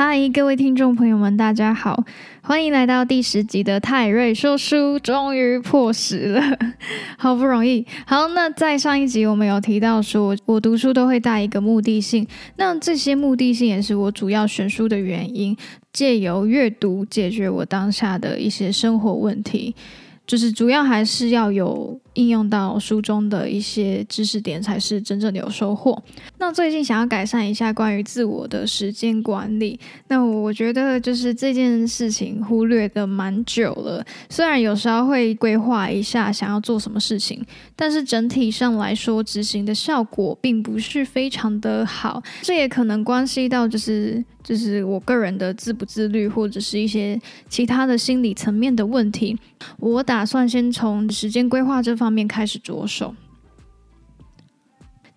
嗨，各位听众朋友们，大家好，欢迎来到第十集的泰瑞说书，终于破十了，好不容易。好，那在上一集我们有提到说，我读书都会带一个目的性，那这些目的性也是我主要选书的原因，借由阅读解决我当下的一些生活问题。就是主要还是要有应用到书中的一些知识点，才是真正的有收获。那最近想要改善一下关于自我的时间管理，那我觉得就是这件事情忽略的蛮久了。虽然有时候会规划一下想要做什么事情，但是整体上来说执行的效果并不是非常的好。这也可能关系到就是就是我个人的自不自律，或者是一些其他的心理层面的问题。我打算先从时间规划这方方面开始着手。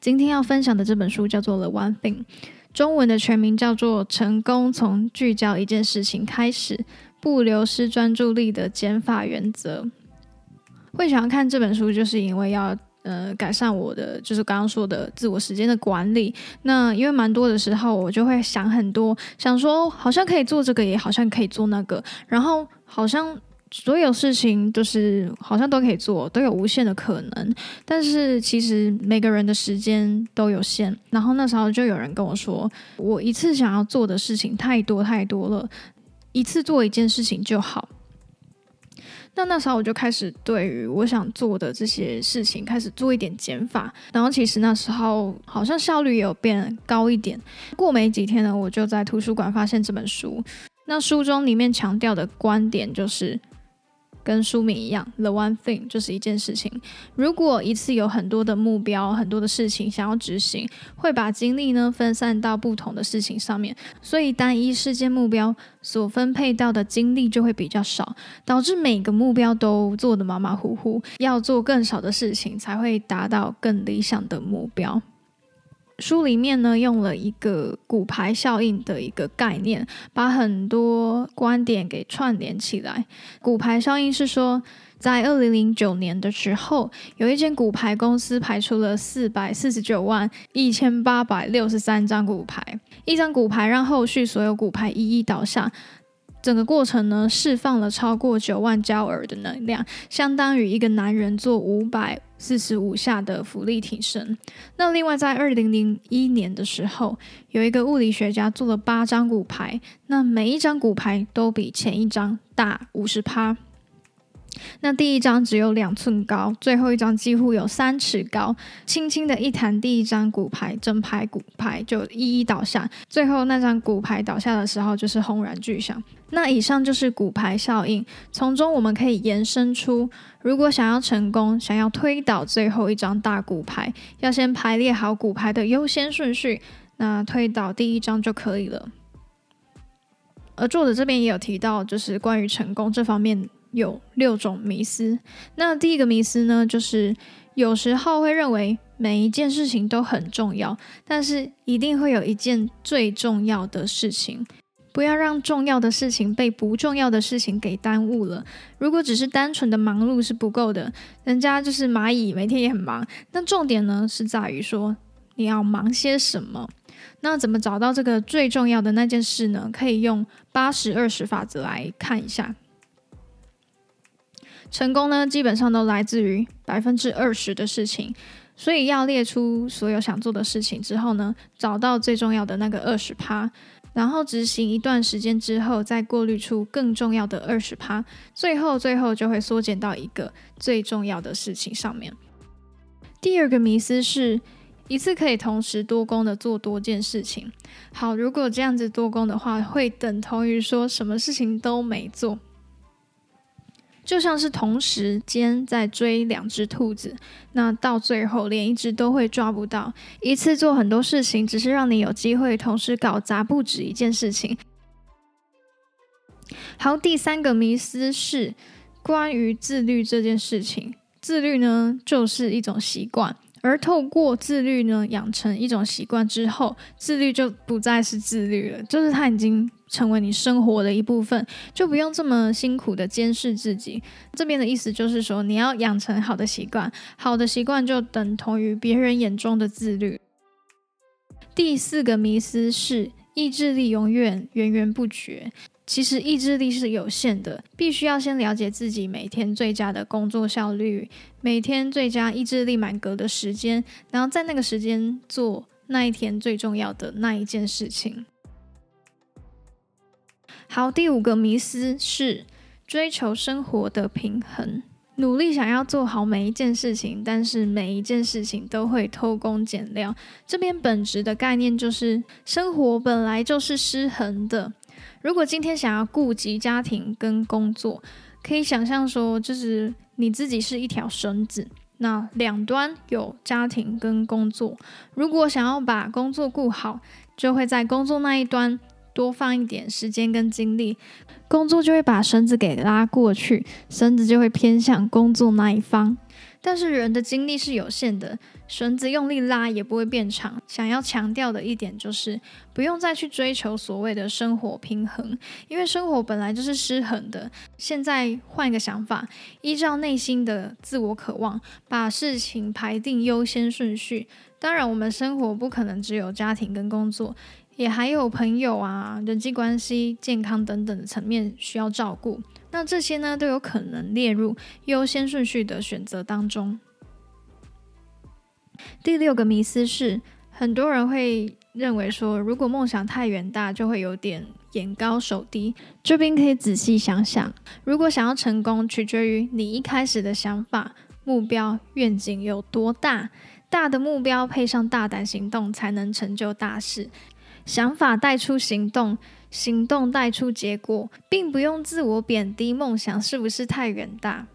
今天要分享的这本书叫做《The One Thing》，中文的全名叫做《成功从聚焦一件事情开始，不流失专注力的减法原则》。会想要看这本书，就是因为要呃改善我的，就是刚刚说的自我时间的管理。那因为蛮多的时候，我就会想很多，想说好像可以做这个，也好像可以做那个，然后好像。所有事情都是好像都可以做，都有无限的可能，但是其实每个人的时间都有限。然后那时候就有人跟我说，我一次想要做的事情太多太多了，一次做一件事情就好。那那时候我就开始对于我想做的这些事情开始做一点减法，然后其实那时候好像效率也有变高一点。过没几天呢，我就在图书馆发现这本书，那书中里面强调的观点就是。跟书名一样，The One Thing 就是一件事情。如果一次有很多的目标、很多的事情想要执行，会把精力呢分散到不同的事情上面，所以单一事件目标所分配到的精力就会比较少，导致每个目标都做得马马虎虎，要做更少的事情才会达到更理想的目标。书里面呢，用了一个骨牌效应的一个概念，把很多观点给串联起来。骨牌效应是说，在二零零九年的时候，有一间骨牌公司排出了四百四十九万一千八百六十三张骨牌，一张骨牌让后续所有骨牌一一倒下。整个过程呢，释放了超过九万焦耳的能量，相当于一个男人做五百四十五下的浮力挺身。那另外，在二零零一年的时候，有一个物理学家做了八张骨牌，那每一张骨牌都比前一张大五十趴。那第一张只有两寸高，最后一张几乎有三尺高。轻轻的一弹，第一张骨牌整排骨牌就一一倒下。最后那张骨牌倒下的时候，就是轰然巨响。那以上就是骨牌效应，从中我们可以延伸出，如果想要成功，想要推倒最后一张大骨牌，要先排列好骨牌的优先顺序，那推倒第一张就可以了。而作者这边也有提到，就是关于成功这方面。有六种迷思。那第一个迷思呢，就是有时候会认为每一件事情都很重要，但是一定会有一件最重要的事情。不要让重要的事情被不重要的事情给耽误了。如果只是单纯的忙碌是不够的，人家就是蚂蚁，每天也很忙。那重点呢，是在于说你要忙些什么。那怎么找到这个最重要的那件事呢？可以用八十二十法则来看一下。成功呢，基本上都来自于百分之二十的事情，所以要列出所有想做的事情之后呢，找到最重要的那个二十趴，然后执行一段时间之后，再过滤出更重要的二十趴，最后最后就会缩减到一个最重要的事情上面。第二个迷思是一次可以同时多工的做多件事情。好，如果这样子多工的话，会等同于说什么事情都没做。就像是同时间在追两只兔子，那到最后连一只都会抓不到。一次做很多事情，只是让你有机会同时搞砸不止一件事情。好，第三个迷思是关于自律这件事情。自律呢，就是一种习惯。而透过自律呢，养成一种习惯之后，自律就不再是自律了，就是它已经成为你生活的一部分，就不用这么辛苦的监视自己。这边的意思就是说，你要养成好的习惯，好的习惯就等同于别人眼中的自律。第四个迷思是意志力永远源源不绝。其实意志力是有限的，必须要先了解自己每天最佳的工作效率，每天最佳意志力满格的时间，然后在那个时间做那一天最重要的那一件事情。好，第五个迷思是追求生活的平衡。努力想要做好每一件事情，但是每一件事情都会偷工减料。这边本质的概念就是，生活本来就是失衡的。如果今天想要顾及家庭跟工作，可以想象说，就是你自己是一条绳子，那两端有家庭跟工作。如果想要把工作顾好，就会在工作那一端。多放一点时间跟精力，工作就会把绳子给拉过去，绳子就会偏向工作那一方。但是人的精力是有限的，绳子用力拉也不会变长。想要强调的一点就是，不用再去追求所谓的生活平衡，因为生活本来就是失衡的。现在换一个想法，依照内心的自我渴望，把事情排定优先顺序。当然，我们生活不可能只有家庭跟工作。也还有朋友啊、人际关系、健康等等的层面需要照顾，那这些呢都有可能列入优先顺序的选择当中。第六个迷思是，很多人会认为说，如果梦想太远大，就会有点眼高手低。这边可以仔细想想，如果想要成功，取决于你一开始的想法、目标、愿景有多大。大的目标配上大胆行动，才能成就大事。想法带出行动，行动带出结果，并不用自我贬低梦想是不是太远大。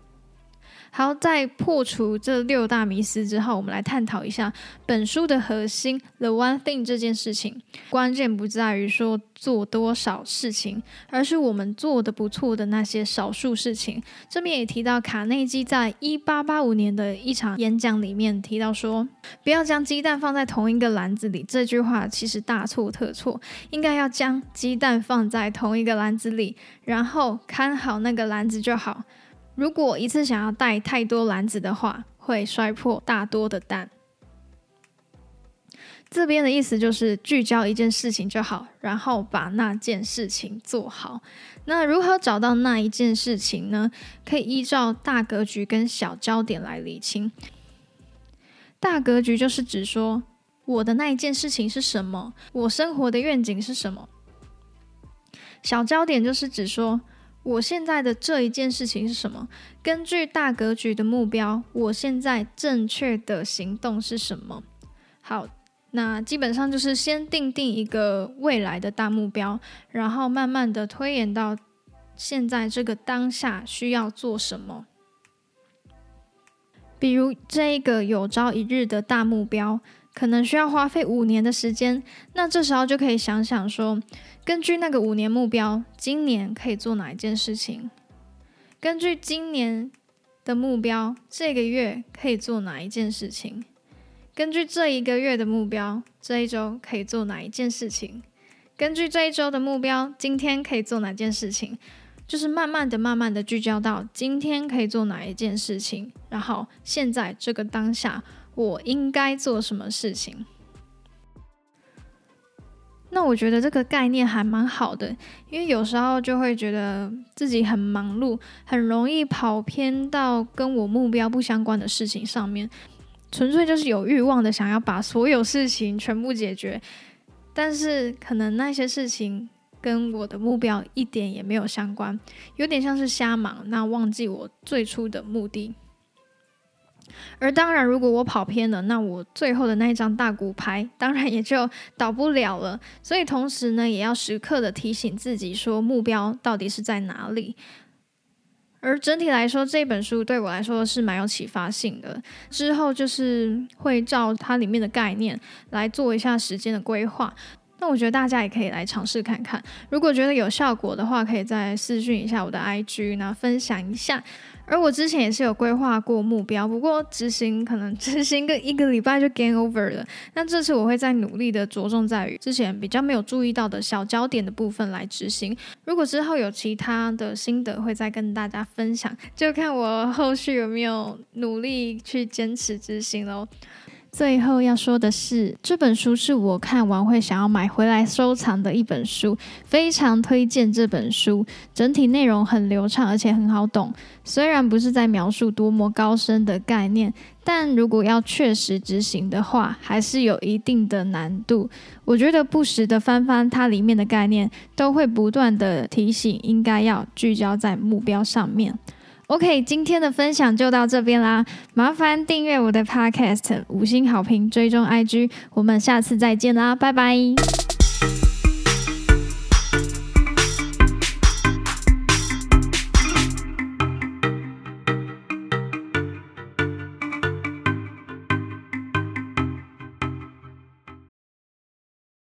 好，在破除这六大迷思之后，我们来探讨一下本书的核心 “the one thing” 这件事情。关键不在于说做多少事情，而是我们做的不错的那些少数事情。这边也提到卡内基在一八八五年的一场演讲里面提到说：“不要将鸡蛋放在同一个篮子里。”这句话其实大错特错，应该要将鸡蛋放在同一个篮子里，然后看好那个篮子就好。如果一次想要带太多篮子的话，会摔破大多的蛋。这边的意思就是聚焦一件事情就好，然后把那件事情做好。那如何找到那一件事情呢？可以依照大格局跟小焦点来理清。大格局就是指说我的那一件事情是什么，我生活的愿景是什么。小焦点就是指说。我现在的这一件事情是什么？根据大格局的目标，我现在正确的行动是什么？好，那基本上就是先定定一个未来的大目标，然后慢慢的推演到现在这个当下需要做什么。比如这一个有朝一日的大目标。可能需要花费五年的时间，那这时候就可以想想说，根据那个五年目标，今年可以做哪一件事情？根据今年的目标，这个月可以做哪一件事情？根据这一个月的目标，这一周可以做哪一件事情？根据这一周的目标，今天可以做哪件事情？就是慢慢的、慢慢的聚焦到今天可以做哪一件事情，然后现在这个当下。我应该做什么事情？那我觉得这个概念还蛮好的，因为有时候就会觉得自己很忙碌，很容易跑偏到跟我目标不相关的事情上面，纯粹就是有欲望的想要把所有事情全部解决，但是可能那些事情跟我的目标一点也没有相关，有点像是瞎忙，那忘记我最初的目的。而当然，如果我跑偏了，那我最后的那一张大骨牌当然也就倒不了了。所以同时呢，也要时刻的提醒自己，说目标到底是在哪里。而整体来说，这本书对我来说是蛮有启发性的。之后就是会照它里面的概念来做一下时间的规划。那我觉得大家也可以来尝试看看，如果觉得有效果的话，可以再私讯一下我的 IG，然后分享一下。而我之前也是有规划过目标，不过执行可能执行个一个礼拜就 game over 了。那这次我会再努力的着重在于之前比较没有注意到的小焦点的部分来执行。如果之后有其他的心得，会再跟大家分享，就看我后续有没有努力去坚持执行喽。最后要说的是，这本书是我看完会想要买回来收藏的一本书，非常推荐这本书。整体内容很流畅，而且很好懂。虽然不是在描述多么高深的概念，但如果要确实执行的话，还是有一定的难度。我觉得不时的翻翻它里面的概念，都会不断的提醒，应该要聚焦在目标上面。OK，今天的分享就到这边啦，麻烦订阅我的 Podcast，五星好评，追踪 IG，我们下次再见啦，拜拜。